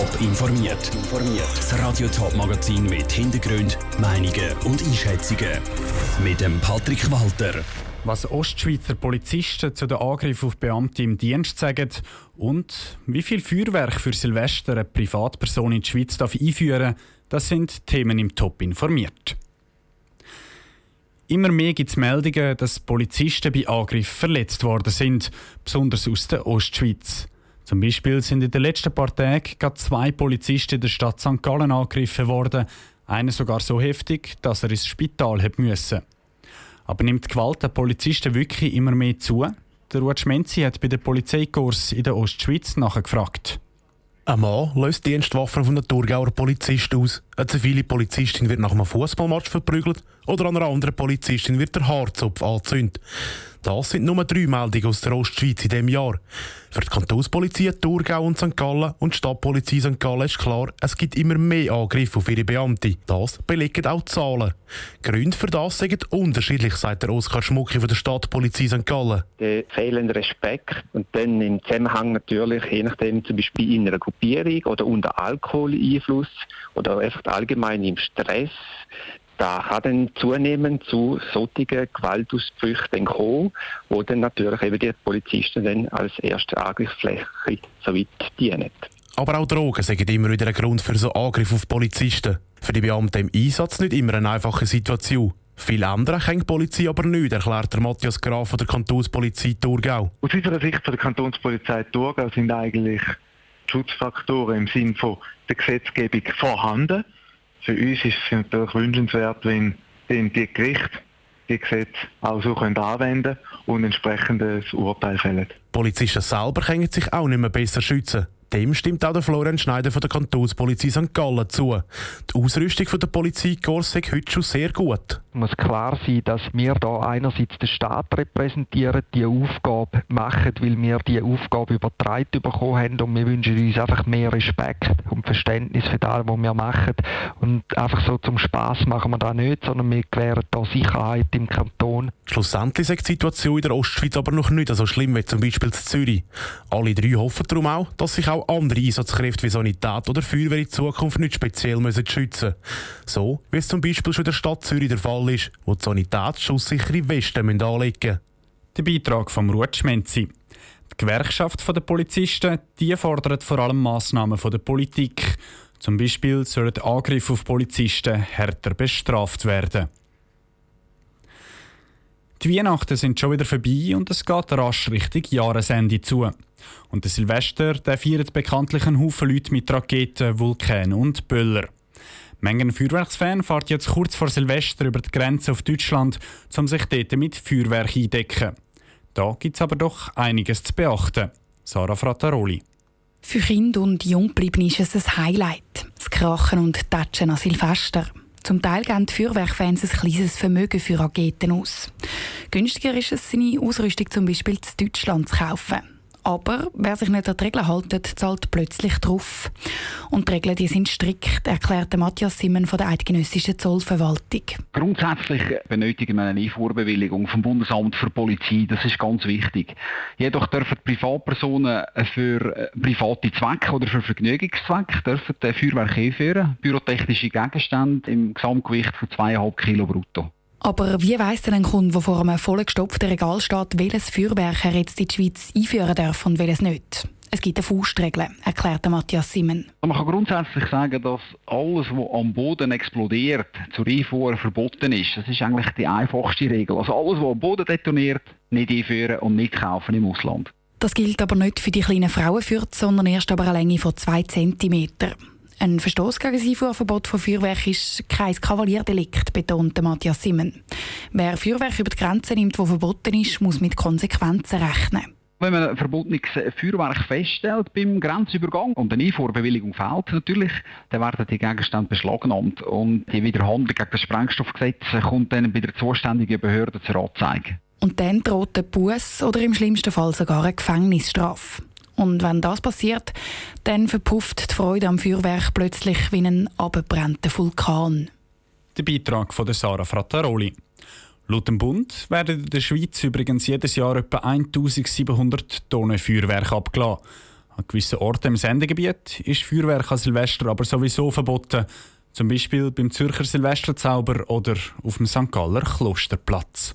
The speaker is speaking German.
Top informiert. Das Radio Top Magazin mit Hintergrund, Meinungen und Einschätzungen mit dem Patrick Walter. Was Ostschweizer Polizisten zu den Angriffen auf Beamte im Dienst sagen und wie viel Feuerwerk für Silvester eine Privatperson in die Schweiz darf einführen, das sind Themen im Top informiert. Immer mehr gibt es Meldungen, dass Polizisten bei Angriffen verletzt worden sind, besonders aus der Ostschweiz. Zum Beispiel sind in den letzten paar Tagen gerade zwei Polizisten in der Stadt St. Gallen angegriffen worden, einer sogar so heftig, dass er ins Spital müssen. Aber nimmt die Gewalt der Polizisten wirklich immer mehr zu? Der Ruud Schmenzi hat bei den Polizeikurs in der Ostschweiz nachgefragt. Ein Mann löst Dienstwaffen von einer Thurgauer Polizist aus. Eine zivile Polizistin wird nach einem Fußballmatch verprügelt oder an einer anderen Polizistin wird der Haarzopf angezündet. Das sind nur drei Meldungen aus der Ostschweiz in diesem Jahr. Für die Kantonspolizei Thurgau und St. Gallen und die Stadtpolizei St. Gallen ist klar, es gibt immer mehr Angriffe auf ihre Beamte. Das belegen auch die Zahlen. Gründe für das sind unterschiedlich, sagt der Oskar Schmucki von der Stadtpolizei St. Gallen. Der fehlende Respekt und dann im Zusammenhang natürlich, je nachdem zum Beispiel in einer Gruppierung oder unter Alkoholeinfluss oder einfach allgemein im Stress, da hat dann zunehmend zu solchen Gewaltausbrüchen kommen, wo dann natürlich eben die Polizisten dann als erste Angriffsfläche so weit dienen. Aber auch Drogen sind immer wieder ein Grund für so Angriff auf Polizisten. Für die Beamten im Einsatz nicht immer eine einfache Situation. Viel ändern kann die Polizei aber nicht, erklärt der Matthias Graf von der Kantonspolizei Thurgau. Aus unserer Sicht von der Kantonspolizei Thurgau sind eigentlich Schutzfaktoren im Sinne von der Gesetzgebung vorhanden. Für uns ist es natürlich wünschenswert, wenn die Gerichte die Gesetze auch so können anwenden und entsprechendes Urteil fällen. Polizisten selber können sich auch nicht mehr besser schützen. Dem stimmt auch der Florian Schneider von der Kantonspolizei St. Gallen zu. Die Ausrüstung der Polizei Kors ist heute schon sehr gut. Es muss klar sein, dass wir da einerseits den Staat repräsentieren, die Aufgabe machen, weil wir die Aufgabe übertragen bekommen haben und wir wünschen uns einfach mehr Respekt und Verständnis für das, was wir machen. Und einfach so zum Spaß machen wir das nicht, sondern wir gewähren da Sicherheit im Kanton. Schlussendlich ist die Situation in der Ostschweiz aber noch nicht so schlimm wie zum Beispiel in Zürich. Alle drei hoffen darum auch, dass sich auch andere Einsatzkräfte wie Sanität oder Feuerwehr in Zukunft nicht speziell müssen schützen So wie es zum Beispiel schon in der Stadt Zürich der Fall ist, wo die Sanität schusssichere Westen anlegen müssen. Der Beitrag Ruud Schmenzi. Die Gewerkschaft der Polizisten die fordert vor allem Massnahmen von der Politik. Zum Beispiel sollen Angriffe auf Polizisten härter bestraft werden. Die Weihnachten sind schon wieder vorbei und es geht rasch Richtung Jahresende zu. Und der Silvester der feiert bekanntlich einen Haufen Leute mit Raketen, Vulkanen und Böller. Mengen Feuerwerksfan fährt jetzt kurz vor Silvester über die Grenze auf Deutschland, um sich dort mit Feuerwerk eindecken. Da gibt es aber doch einiges zu beachten. Sarah Frattaroli. Für Kinder und Junggebliebene ist es ein Highlight. Das Krachen und Tatschen an Silvester. Zum Teil geben die Feuerwerkfans ein kleines Vermögen für Raketen aus. Günstiger ist es, seine Ausrüstung zum Beispiel in Deutschland zu kaufen. Aber wer sich nicht an die Regeln hält, zahlt plötzlich drauf. Und die Regeln die sind strikt, erklärte Matthias Simmen von der Eidgenössischen Zollverwaltung. Grundsätzlich benötigen wir eine Einfuhrbewilligung vom Bundesamt für Polizei. Das ist ganz wichtig. Jedoch dürfen Privatpersonen für private Zwecke oder für Vergnügungszwecke dürfen Feuerwerk einführen. Pyrotechnische Gegenstände im Gesamtgewicht von 2,5 Kilo brutto. Aber wie weiss denn ein Kunde, der vor einem vollgestopften Regal steht, welches Feuerwerk er jetzt in die Schweiz einführen darf und welches nicht? Es gibt eine Faustregel, erklärt Matthias Simmen. Man kann grundsätzlich sagen, dass alles, was am Boden explodiert, zur Einfuhr verboten ist. Das ist eigentlich die einfachste Regel. Also alles, was am Boden detoniert, nicht einführen und nicht kaufen im Ausland. Das gilt aber nicht für die kleinen Frauenfürze, sondern erst aber eine Länge von 2 cm. Ein Verstoß gegen das Einfuhrverbot von Feuerwerk ist kein Kavalierdelikt, betonte Matthias Simmen. Wer Feuerwerk über die Grenze nimmt, wo verboten ist, muss mit Konsequenzen rechnen. Wenn man ein verbotenes Feuerwerk feststellt beim Grenzübergang und eine Einfuhrbewilligung fehlt natürlich, dann werden die Gegenstände beschlagnahmt und die Widerhandlung gegen das Sprengstoffgesetz kommt dann bei der zuständigen Behörde zur Anzeige. Und dann droht der Buß oder im schlimmsten Fall sogar eine Gefängnisstrafe. Und wenn das passiert, dann verpufft die Freude am Feuerwerk plötzlich wie ein abgebrannter Vulkan. Der Beitrag von Sarah Frattaroli. Laut dem Bund werden in der Schweiz übrigens jedes Jahr etwa 1700 Tonnen Feuerwerk abgeladen. An gewissen Orten im Sendegebiet ist Feuerwerk an Silvester aber sowieso verboten. Zum Beispiel beim Zürcher Silvesterzauber oder auf dem St. Galler Klosterplatz.